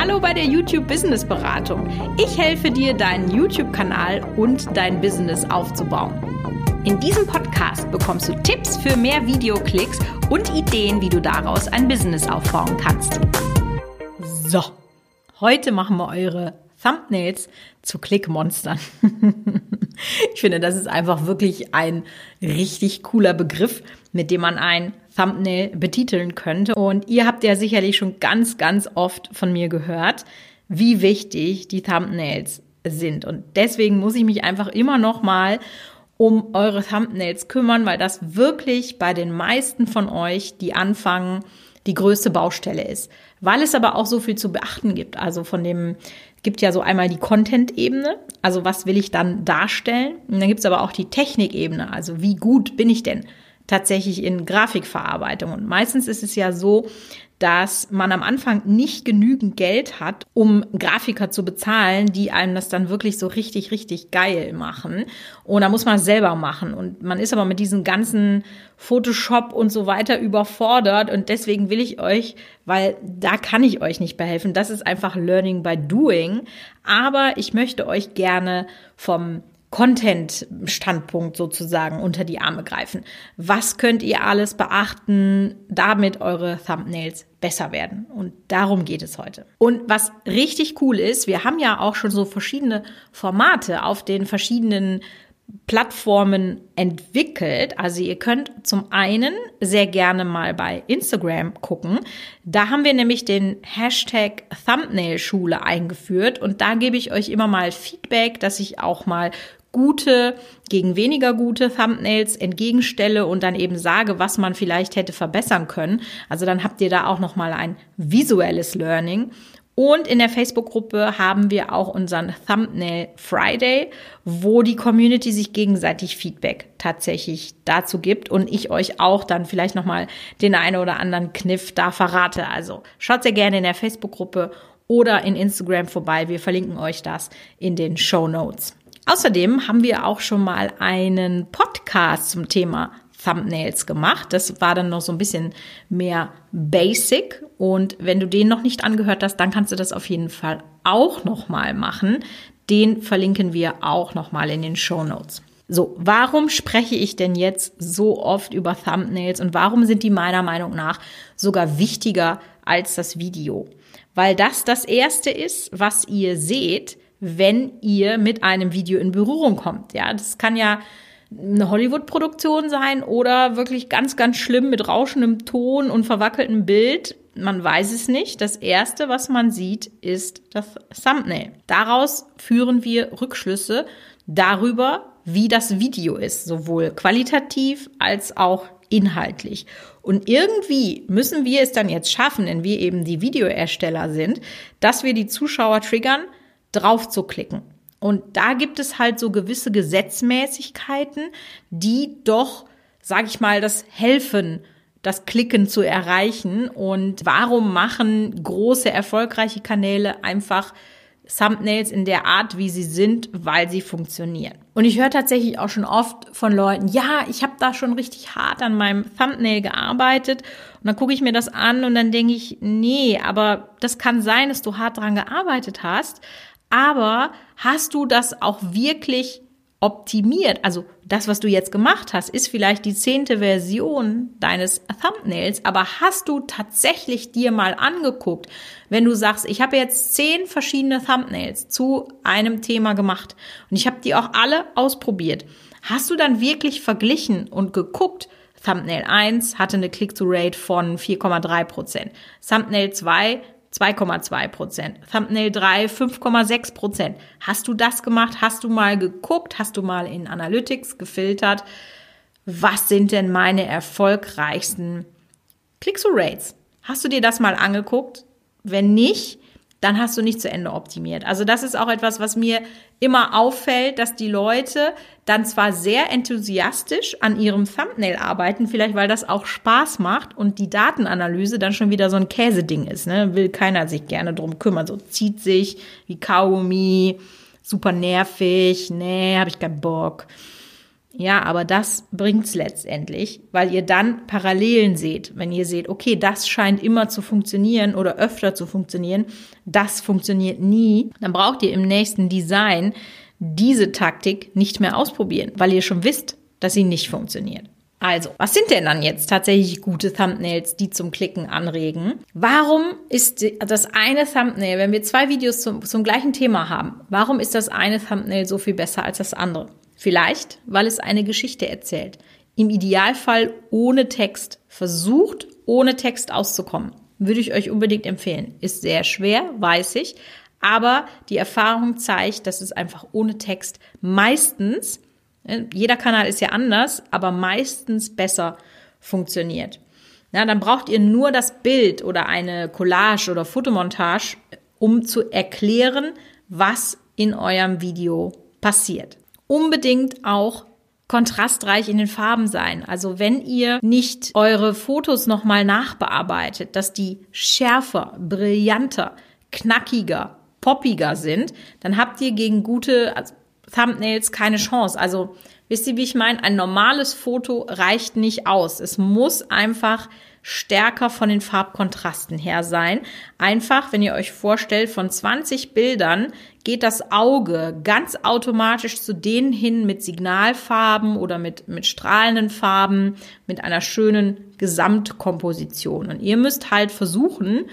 Hallo bei der YouTube Business Beratung. Ich helfe dir, deinen YouTube-Kanal und dein Business aufzubauen. In diesem Podcast bekommst du Tipps für mehr Videoklicks und Ideen, wie du daraus ein Business aufbauen kannst. So, heute machen wir eure Thumbnails zu Klickmonstern. ich finde, das ist einfach wirklich ein richtig cooler Begriff, mit dem man ein Thumbnail betiteln könnte. Und ihr habt ja sicherlich schon ganz, ganz oft von mir gehört, wie wichtig die Thumbnails sind. Und deswegen muss ich mich einfach immer noch mal um eure Thumbnails kümmern, weil das wirklich bei den meisten von euch, die anfangen, die größte Baustelle ist. Weil es aber auch so viel zu beachten gibt. Also von dem gibt ja so einmal die Content-Ebene, also was will ich dann darstellen. Und dann gibt es aber auch die Technik-Ebene, also wie gut bin ich denn tatsächlich in Grafikverarbeitung. Und meistens ist es ja so, dass man am Anfang nicht genügend Geld hat, um Grafiker zu bezahlen, die einem das dann wirklich so richtig, richtig geil machen. Und da muss man es selber machen. Und man ist aber mit diesen ganzen Photoshop und so weiter überfordert. Und deswegen will ich euch, weil da kann ich euch nicht behelfen. Das ist einfach Learning by Doing. Aber ich möchte euch gerne vom Content-Standpunkt sozusagen unter die Arme greifen. Was könnt ihr alles beachten, damit eure Thumbnails besser werden? Und darum geht es heute. Und was richtig cool ist, wir haben ja auch schon so verschiedene Formate auf den verschiedenen Plattformen entwickelt. Also ihr könnt zum einen sehr gerne mal bei Instagram gucken. Da haben wir nämlich den Hashtag Thumbnail Schule eingeführt und da gebe ich euch immer mal Feedback, dass ich auch mal gute gegen weniger gute Thumbnails entgegenstelle und dann eben sage, was man vielleicht hätte verbessern können. Also dann habt ihr da auch noch mal ein visuelles Learning. Und in der Facebook-Gruppe haben wir auch unseren Thumbnail Friday, wo die Community sich gegenseitig Feedback tatsächlich dazu gibt und ich euch auch dann vielleicht noch mal den einen oder anderen Kniff da verrate. Also schaut sehr gerne in der Facebook-Gruppe oder in Instagram vorbei. Wir verlinken euch das in den Show Notes. Außerdem haben wir auch schon mal einen Podcast zum Thema Thumbnails gemacht. Das war dann noch so ein bisschen mehr basic. Und wenn du den noch nicht angehört hast, dann kannst du das auf jeden Fall auch noch mal machen. Den verlinken wir auch noch mal in den Show Notes. So, warum spreche ich denn jetzt so oft über Thumbnails und warum sind die meiner Meinung nach sogar wichtiger als das Video? Weil das das erste ist, was ihr seht, wenn ihr mit einem Video in Berührung kommt. Ja, das kann ja eine Hollywood-Produktion sein oder wirklich ganz, ganz schlimm mit rauschendem Ton und verwackeltem Bild. Man weiß es nicht. Das erste, was man sieht, ist das Thumbnail. Daraus führen wir Rückschlüsse darüber, wie das Video ist, sowohl qualitativ als auch inhaltlich. Und irgendwie müssen wir es dann jetzt schaffen, denn wir eben die Videoersteller sind, dass wir die Zuschauer triggern, drauf zu klicken. Und da gibt es halt so gewisse Gesetzmäßigkeiten, die doch, sag ich mal, das helfen, das Klicken zu erreichen. Und warum machen große, erfolgreiche Kanäle einfach Thumbnails in der Art, wie sie sind, weil sie funktionieren. Und ich höre tatsächlich auch schon oft von Leuten, ja, ich habe da schon richtig hart an meinem Thumbnail gearbeitet. Und dann gucke ich mir das an und dann denke ich, nee, aber das kann sein, dass du hart dran gearbeitet hast, aber hast du das auch wirklich optimiert? Also das, was du jetzt gemacht hast, ist vielleicht die zehnte Version deines Thumbnails, aber hast du tatsächlich dir mal angeguckt, wenn du sagst, ich habe jetzt zehn verschiedene Thumbnails zu einem Thema gemacht und ich habe die auch alle ausprobiert. Hast du dann wirklich verglichen und geguckt, Thumbnail 1 hatte eine Click-to-Rate von 4,3 Prozent. Thumbnail 2 2,2 Prozent. Thumbnail 3, 5,6 Prozent. Hast du das gemacht? Hast du mal geguckt? Hast du mal in Analytics gefiltert? Was sind denn meine erfolgreichsten Click-through-Rates? Hast du dir das mal angeguckt? Wenn nicht, dann hast du nicht zu Ende optimiert. Also das ist auch etwas, was mir immer auffällt, dass die Leute dann zwar sehr enthusiastisch an ihrem Thumbnail arbeiten, vielleicht weil das auch Spaß macht und die Datenanalyse dann schon wieder so ein Käseding ist, ne? Will keiner sich gerne drum kümmern, so zieht sich wie Kaugummi, super nervig, nee, habe ich keinen Bock. Ja, aber das bringt's letztendlich, weil ihr dann Parallelen seht. Wenn ihr seht, okay, das scheint immer zu funktionieren oder öfter zu funktionieren, das funktioniert nie, dann braucht ihr im nächsten Design diese Taktik nicht mehr ausprobieren, weil ihr schon wisst, dass sie nicht funktioniert. Also, was sind denn dann jetzt tatsächlich gute Thumbnails, die zum Klicken anregen? Warum ist das eine Thumbnail, wenn wir zwei Videos zum, zum gleichen Thema haben, warum ist das eine Thumbnail so viel besser als das andere? Vielleicht, weil es eine Geschichte erzählt. Im Idealfall ohne Text. Versucht, ohne Text auszukommen. Würde ich euch unbedingt empfehlen. Ist sehr schwer, weiß ich. Aber die Erfahrung zeigt, dass es einfach ohne Text meistens, äh, jeder Kanal ist ja anders, aber meistens besser funktioniert. Na, dann braucht ihr nur das Bild oder eine Collage oder Fotomontage, um zu erklären, was in eurem Video passiert unbedingt auch kontrastreich in den Farben sein. Also wenn ihr nicht eure Fotos nochmal nachbearbeitet, dass die schärfer, brillanter, knackiger, poppiger sind, dann habt ihr gegen gute Thumbnails keine Chance. Also wisst ihr, wie ich meine? Ein normales Foto reicht nicht aus. Es muss einfach stärker von den Farbkontrasten her sein. Einfach, wenn ihr euch vorstellt, von 20 Bildern geht das Auge ganz automatisch zu denen hin mit Signalfarben oder mit, mit strahlenden Farben, mit einer schönen Gesamtkomposition. Und ihr müsst halt versuchen,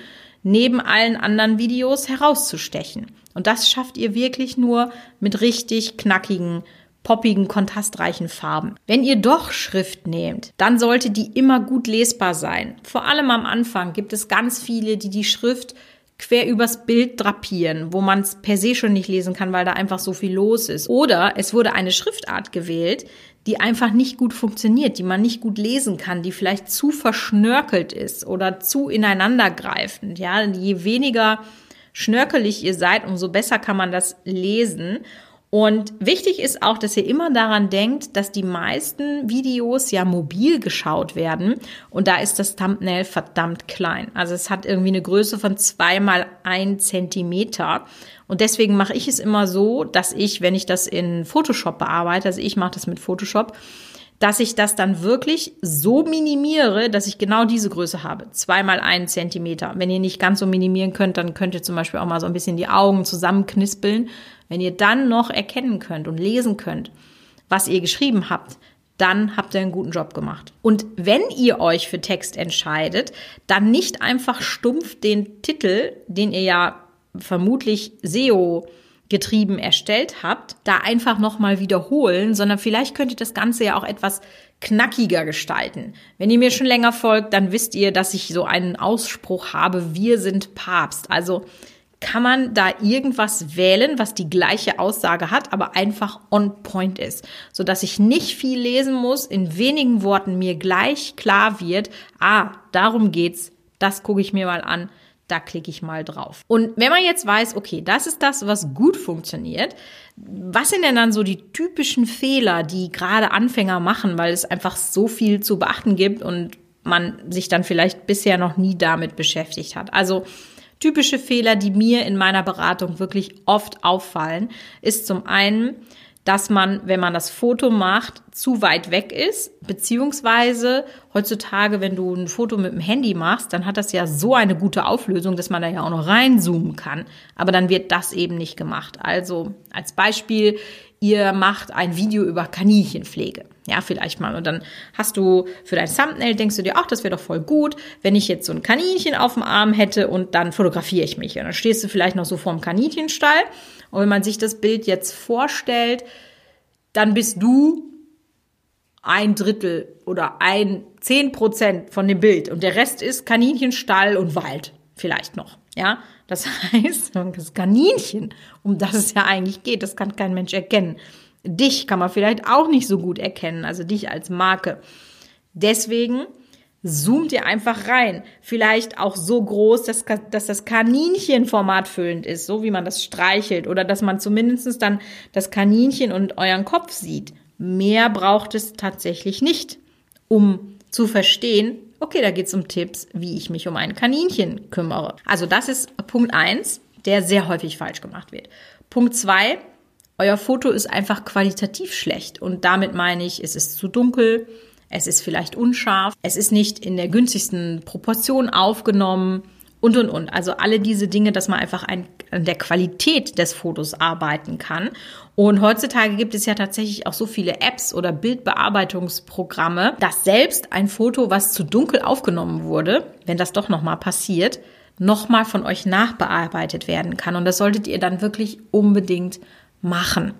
neben allen anderen Videos herauszustechen. Und das schafft ihr wirklich nur mit richtig knackigen poppigen, kontrastreichen Farben. Wenn ihr doch Schrift nehmt, dann sollte die immer gut lesbar sein. Vor allem am Anfang gibt es ganz viele, die die Schrift quer übers Bild drapieren, wo man es per se schon nicht lesen kann, weil da einfach so viel los ist. Oder es wurde eine Schriftart gewählt, die einfach nicht gut funktioniert, die man nicht gut lesen kann, die vielleicht zu verschnörkelt ist oder zu ineinandergreifend. Ja, je weniger schnörkelig ihr seid, umso besser kann man das lesen. Und wichtig ist auch, dass ihr immer daran denkt, dass die meisten Videos ja mobil geschaut werden und da ist das Thumbnail verdammt klein. Also es hat irgendwie eine Größe von zwei mal ein Zentimeter und deswegen mache ich es immer so, dass ich, wenn ich das in Photoshop bearbeite, also ich mache das mit Photoshop, dass ich das dann wirklich so minimiere, dass ich genau diese Größe habe. Zweimal einen Zentimeter. Wenn ihr nicht ganz so minimieren könnt, dann könnt ihr zum Beispiel auch mal so ein bisschen die Augen zusammenknispeln. Wenn ihr dann noch erkennen könnt und lesen könnt, was ihr geschrieben habt, dann habt ihr einen guten Job gemacht. Und wenn ihr euch für Text entscheidet, dann nicht einfach stumpf den Titel, den ihr ja vermutlich SEO getrieben erstellt habt, da einfach nochmal wiederholen, sondern vielleicht könnt ihr das Ganze ja auch etwas knackiger gestalten. Wenn ihr mir schon länger folgt, dann wisst ihr, dass ich so einen Ausspruch habe, wir sind Papst. Also kann man da irgendwas wählen, was die gleiche Aussage hat, aber einfach on point ist, so dass ich nicht viel lesen muss, in wenigen Worten mir gleich klar wird, ah, darum geht's, das gucke ich mir mal an, da klicke ich mal drauf. Und wenn man jetzt weiß, okay, das ist das, was gut funktioniert, was sind denn dann so die typischen Fehler, die gerade Anfänger machen, weil es einfach so viel zu beachten gibt und man sich dann vielleicht bisher noch nie damit beschäftigt hat? Also typische Fehler, die mir in meiner Beratung wirklich oft auffallen, ist zum einen, dass man, wenn man das Foto macht, zu weit weg ist, beziehungsweise heutzutage, wenn du ein Foto mit dem Handy machst, dann hat das ja so eine gute Auflösung, dass man da ja auch noch reinzoomen kann. Aber dann wird das eben nicht gemacht. Also als Beispiel, ihr macht ein Video über Kaninchenpflege. Ja, vielleicht mal. Und dann hast du für dein Thumbnail, denkst du dir, ach, das wäre doch voll gut, wenn ich jetzt so ein Kaninchen auf dem Arm hätte und dann fotografiere ich mich. Und dann stehst du vielleicht noch so vorm Kaninchenstall und wenn man sich das Bild jetzt vorstellt, dann bist du ein Drittel oder ein zehn Prozent von dem Bild und der Rest ist Kaninchenstall und Wald vielleicht noch. Ja, das heißt, das Kaninchen, um das es ja eigentlich geht, das kann kein Mensch erkennen. Dich kann man vielleicht auch nicht so gut erkennen, also dich als Marke. Deswegen zoomt ihr einfach rein. Vielleicht auch so groß, dass, dass das Kaninchen formatfüllend ist, so wie man das streichelt. Oder dass man zumindest dann das Kaninchen und euren Kopf sieht. Mehr braucht es tatsächlich nicht, um zu verstehen, okay, da geht es um Tipps, wie ich mich um ein Kaninchen kümmere. Also das ist Punkt eins, der sehr häufig falsch gemacht wird. Punkt zwei euer Foto ist einfach qualitativ schlecht. Und damit meine ich, es ist zu dunkel, es ist vielleicht unscharf, es ist nicht in der günstigsten Proportion aufgenommen und, und, und. Also alle diese Dinge, dass man einfach ein, an der Qualität des Fotos arbeiten kann. Und heutzutage gibt es ja tatsächlich auch so viele Apps oder Bildbearbeitungsprogramme, dass selbst ein Foto, was zu dunkel aufgenommen wurde, wenn das doch nochmal passiert, nochmal von euch nachbearbeitet werden kann. Und das solltet ihr dann wirklich unbedingt machen.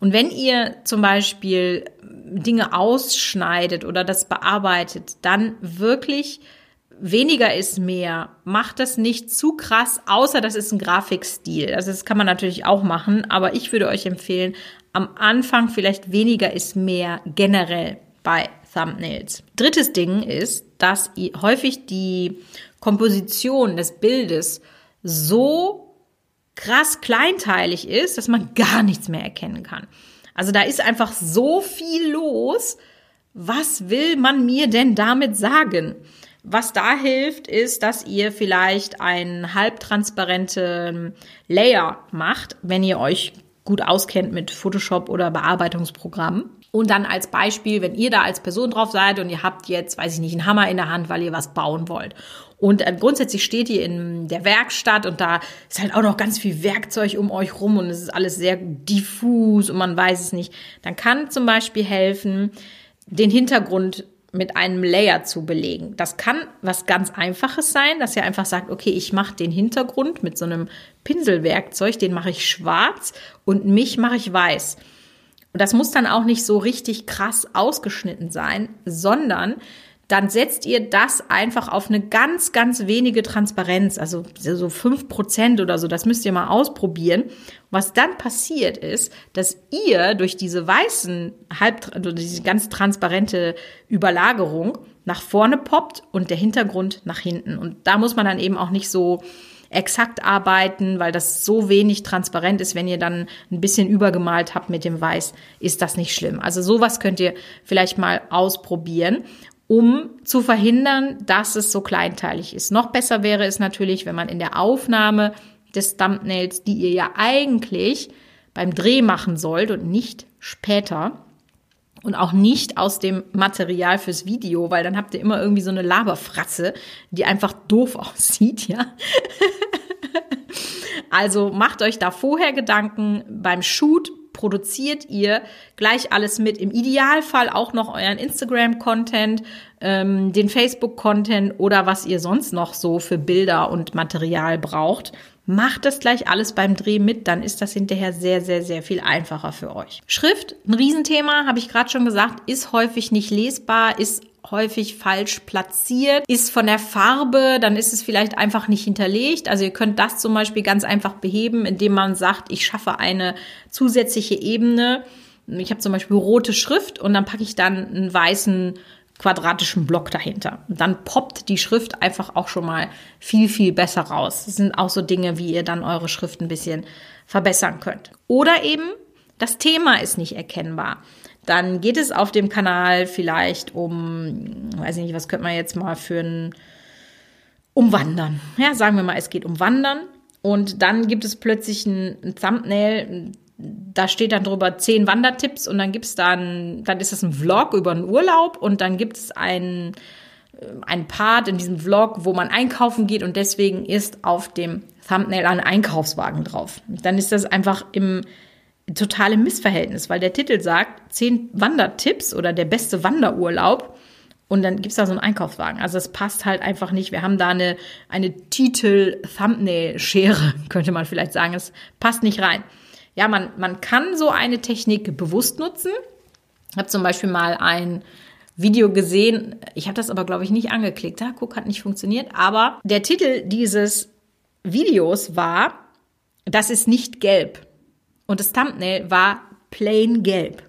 Und wenn ihr zum Beispiel Dinge ausschneidet oder das bearbeitet, dann wirklich weniger ist mehr. Macht das nicht zu krass, außer das ist ein Grafikstil. Also das kann man natürlich auch machen, aber ich würde euch empfehlen, am Anfang vielleicht weniger ist mehr generell bei Thumbnails. Drittes Ding ist, dass häufig die Komposition des Bildes so krass kleinteilig ist, dass man gar nichts mehr erkennen kann. Also da ist einfach so viel los. Was will man mir denn damit sagen? Was da hilft, ist, dass ihr vielleicht einen halbtransparenten Layer macht, wenn ihr euch gut auskennt mit Photoshop oder Bearbeitungsprogrammen. Und dann als Beispiel, wenn ihr da als Person drauf seid und ihr habt jetzt, weiß ich nicht, einen Hammer in der Hand, weil ihr was bauen wollt. Und äh, grundsätzlich steht ihr in der Werkstatt und da ist halt auch noch ganz viel Werkzeug um euch rum und es ist alles sehr diffus und man weiß es nicht. Dann kann zum Beispiel helfen, den Hintergrund mit einem Layer zu belegen. Das kann was ganz Einfaches sein, dass ihr einfach sagt, okay, ich mache den Hintergrund mit so einem Pinselwerkzeug, den mache ich schwarz und mich mache ich weiß. Und das muss dann auch nicht so richtig krass ausgeschnitten sein, sondern dann setzt ihr das einfach auf eine ganz, ganz wenige Transparenz, also so fünf Prozent oder so, das müsst ihr mal ausprobieren. Was dann passiert ist, dass ihr durch diese weißen, halb, also diese ganz transparente Überlagerung nach vorne poppt und der Hintergrund nach hinten. Und da muss man dann eben auch nicht so exakt arbeiten, weil das so wenig transparent ist. Wenn ihr dann ein bisschen übergemalt habt mit dem Weiß, ist das nicht schlimm. Also sowas könnt ihr vielleicht mal ausprobieren um zu verhindern, dass es so kleinteilig ist. Noch besser wäre es natürlich, wenn man in der Aufnahme des Thumbnails, die ihr ja eigentlich beim Dreh machen sollt und nicht später und auch nicht aus dem Material fürs Video, weil dann habt ihr immer irgendwie so eine Laberfratze, die einfach doof aussieht, ja. also macht euch da vorher Gedanken beim Shoot produziert ihr gleich alles mit. Im Idealfall auch noch euren Instagram-Content, ähm, den Facebook-Content oder was ihr sonst noch so für Bilder und Material braucht. Macht das gleich alles beim Dreh mit, dann ist das hinterher sehr, sehr, sehr viel einfacher für euch. Schrift, ein Riesenthema, habe ich gerade schon gesagt, ist häufig nicht lesbar, ist häufig falsch platziert, ist von der Farbe, dann ist es vielleicht einfach nicht hinterlegt. Also ihr könnt das zum Beispiel ganz einfach beheben, indem man sagt, ich schaffe eine zusätzliche Ebene. Ich habe zum Beispiel rote Schrift und dann packe ich dann einen weißen quadratischen Block dahinter. Und dann poppt die Schrift einfach auch schon mal viel, viel besser raus. Das sind auch so Dinge, wie ihr dann eure Schrift ein bisschen verbessern könnt. Oder eben das Thema ist nicht erkennbar. Dann geht es auf dem Kanal vielleicht um, weiß ich nicht, was könnte man jetzt mal für ein, um Wandern. Ja, sagen wir mal, es geht um Wandern. Und dann gibt es plötzlich ein, ein Thumbnail, da steht dann drüber zehn Wandertipps und dann gibt's dann, dann ist das ein Vlog über einen Urlaub und dann gibt es ein, ein Part in diesem Vlog, wo man einkaufen geht und deswegen ist auf dem Thumbnail ein Einkaufswagen drauf. Dann ist das einfach im totale Missverhältnis, weil der Titel sagt, zehn Wandertipps oder der beste Wanderurlaub. Und dann gibt's da so einen Einkaufswagen. Also es passt halt einfach nicht. Wir haben da eine, eine Titel-Thumbnail-Schere, könnte man vielleicht sagen. Es passt nicht rein. Ja, man, man kann so eine Technik bewusst nutzen. Ich habe zum Beispiel mal ein Video gesehen. Ich habe das aber, glaube ich, nicht angeklickt. Ja, guck, hat nicht funktioniert. Aber der Titel dieses Videos war, das ist nicht gelb. Und das Thumbnail war plain gelb.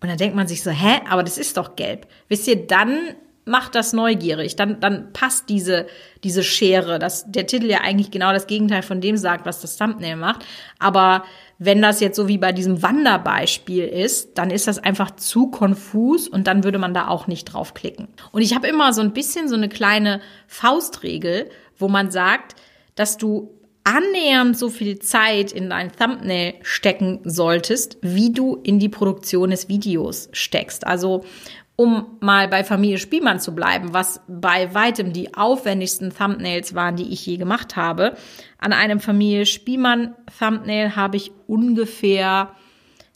Und dann denkt man sich so, hä, aber das ist doch gelb. Wisst ihr, dann macht das neugierig. Dann, dann passt diese, diese Schere, dass der Titel ja eigentlich genau das Gegenteil von dem sagt, was das Thumbnail macht. Aber wenn das jetzt so wie bei diesem Wanderbeispiel ist, dann ist das einfach zu konfus und dann würde man da auch nicht draufklicken. Und ich habe immer so ein bisschen so eine kleine Faustregel, wo man sagt, dass du annähernd so viel Zeit in dein Thumbnail stecken solltest, wie du in die Produktion des Videos steckst. Also um mal bei Familie Spielmann zu bleiben, was bei weitem die aufwendigsten Thumbnails waren, die ich je gemacht habe. An einem Familie Spielmann Thumbnail habe ich ungefähr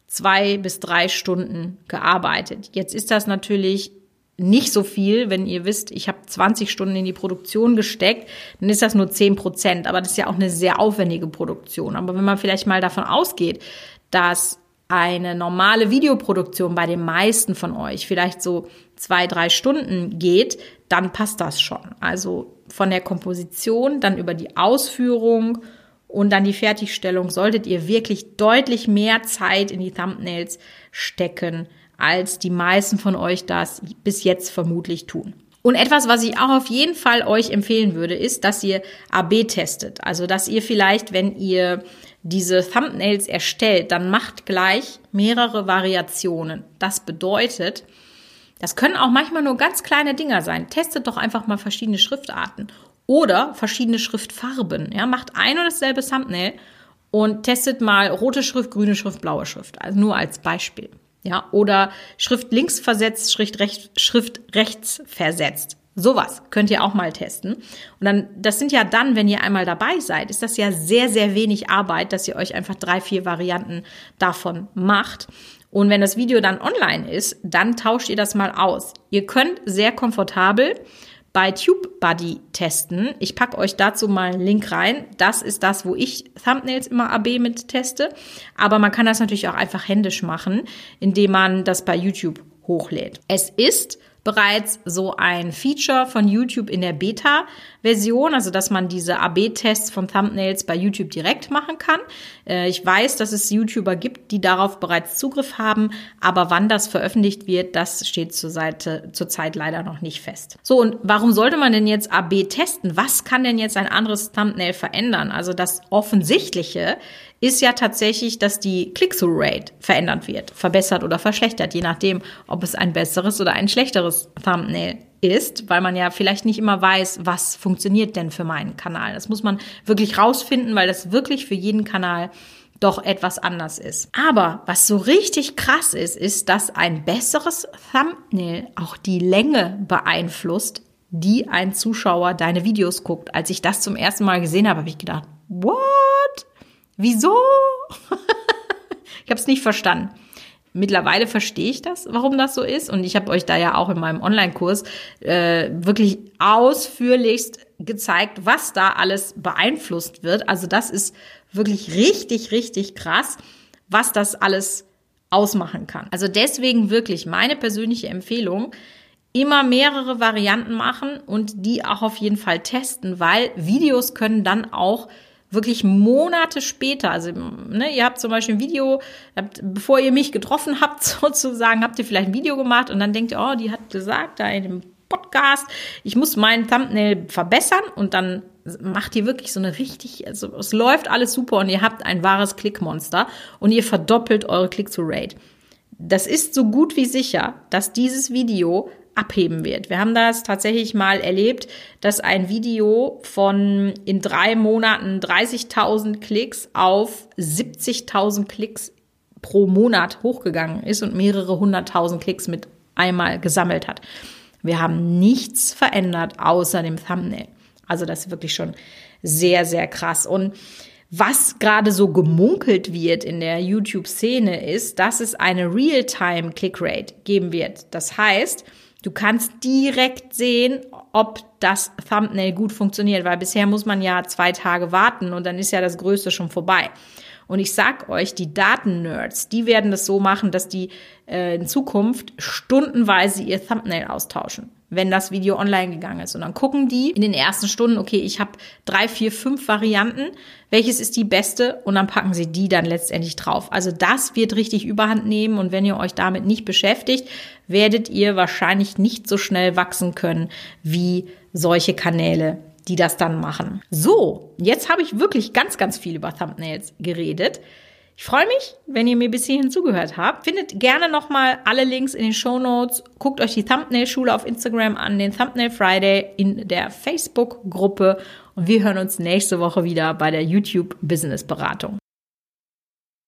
zwei bis drei Stunden gearbeitet. Jetzt ist das natürlich nicht so viel, wenn ihr wisst, ich habe 20 Stunden in die Produktion gesteckt, dann ist das nur 10 Prozent. Aber das ist ja auch eine sehr aufwendige Produktion. Aber wenn man vielleicht mal davon ausgeht, dass eine normale Videoproduktion bei den meisten von euch vielleicht so zwei, drei Stunden geht, dann passt das schon. Also von der Komposition, dann über die Ausführung und dann die Fertigstellung solltet ihr wirklich deutlich mehr Zeit in die Thumbnails stecken, als die meisten von euch das bis jetzt vermutlich tun. Und etwas, was ich auch auf jeden Fall euch empfehlen würde, ist, dass ihr AB testet. Also, dass ihr vielleicht, wenn ihr diese Thumbnails erstellt, dann macht gleich mehrere Variationen. Das bedeutet, das können auch manchmal nur ganz kleine Dinger sein. Testet doch einfach mal verschiedene Schriftarten oder verschiedene Schriftfarben. Ja, macht ein und dasselbe Thumbnail und testet mal rote Schrift, grüne Schrift, blaue Schrift. Also nur als Beispiel. Ja, oder Schrift links versetzt, Schrift, rechts, Schrift rechts versetzt. Sowas könnt ihr auch mal testen. Und dann, das sind ja dann, wenn ihr einmal dabei seid, ist das ja sehr, sehr wenig Arbeit, dass ihr euch einfach drei, vier Varianten davon macht. Und wenn das Video dann online ist, dann tauscht ihr das mal aus. Ihr könnt sehr komfortabel bei TubeBuddy testen. Ich packe euch dazu mal einen Link rein. Das ist das, wo ich Thumbnails immer AB mit teste. Aber man kann das natürlich auch einfach händisch machen, indem man das bei YouTube hochlädt. Es ist bereits so ein Feature von YouTube in der Beta-Version, also dass man diese AB-Tests von Thumbnails bei YouTube direkt machen kann. Äh, ich weiß, dass es YouTuber gibt, die darauf bereits Zugriff haben, aber wann das veröffentlicht wird, das steht zur Seite, zurzeit leider noch nicht fest. So, und warum sollte man denn jetzt AB testen? Was kann denn jetzt ein anderes Thumbnail verändern? Also das Offensichtliche ist ja tatsächlich, dass die Click-Through-Rate verändert wird, verbessert oder verschlechtert, je nachdem, ob es ein besseres oder ein schlechteres Thumbnail ist, weil man ja vielleicht nicht immer weiß, was funktioniert denn für meinen Kanal. Das muss man wirklich rausfinden, weil das wirklich für jeden Kanal doch etwas anders ist. Aber was so richtig krass ist, ist, dass ein besseres Thumbnail auch die Länge beeinflusst, die ein Zuschauer deine Videos guckt. Als ich das zum ersten Mal gesehen habe, habe ich gedacht, what? Wieso? ich habe es nicht verstanden. Mittlerweile verstehe ich das, warum das so ist. Und ich habe euch da ja auch in meinem Online-Kurs äh, wirklich ausführlichst gezeigt, was da alles beeinflusst wird. Also das ist wirklich richtig, richtig krass, was das alles ausmachen kann. Also deswegen wirklich meine persönliche Empfehlung, immer mehrere Varianten machen und die auch auf jeden Fall testen, weil Videos können dann auch wirklich Monate später, also ne, ihr habt zum Beispiel ein Video, habt, bevor ihr mich getroffen habt, sozusagen, habt ihr vielleicht ein Video gemacht und dann denkt ihr, oh, die hat gesagt, da in dem Podcast, ich muss meinen Thumbnail verbessern und dann macht ihr wirklich so eine richtig, also es läuft alles super und ihr habt ein wahres Klickmonster und ihr verdoppelt eure Click-to-Rate. Das ist so gut wie sicher, dass dieses Video abheben wird. Wir haben das tatsächlich mal erlebt, dass ein Video von in drei Monaten 30.000 Klicks auf 70.000 Klicks pro Monat hochgegangen ist und mehrere hunderttausend Klicks mit einmal gesammelt hat. Wir haben nichts verändert außer dem Thumbnail. Also das ist wirklich schon sehr, sehr krass. Und was gerade so gemunkelt wird in der YouTube-Szene ist, dass es eine Real-Time-Click-Rate geben wird. Das heißt, Du kannst direkt sehen, ob das Thumbnail gut funktioniert, weil bisher muss man ja zwei Tage warten und dann ist ja das Größte schon vorbei. Und ich sag euch, die Daten-Nerds, die werden das so machen, dass die äh, in Zukunft stundenweise ihr Thumbnail austauschen wenn das Video online gegangen ist. Und dann gucken die in den ersten Stunden, okay, ich habe drei, vier, fünf Varianten, welches ist die beste? Und dann packen sie die dann letztendlich drauf. Also das wird richtig überhand nehmen und wenn ihr euch damit nicht beschäftigt, werdet ihr wahrscheinlich nicht so schnell wachsen können wie solche Kanäle, die das dann machen. So, jetzt habe ich wirklich ganz, ganz viel über Thumbnails geredet. Ich freue mich, wenn ihr mir bis hierhin zugehört habt. Findet gerne nochmal alle Links in den Show Notes. Guckt euch die Thumbnail-Schule auf Instagram an, den Thumbnail Friday in der Facebook-Gruppe. Und wir hören uns nächste Woche wieder bei der YouTube Business Beratung.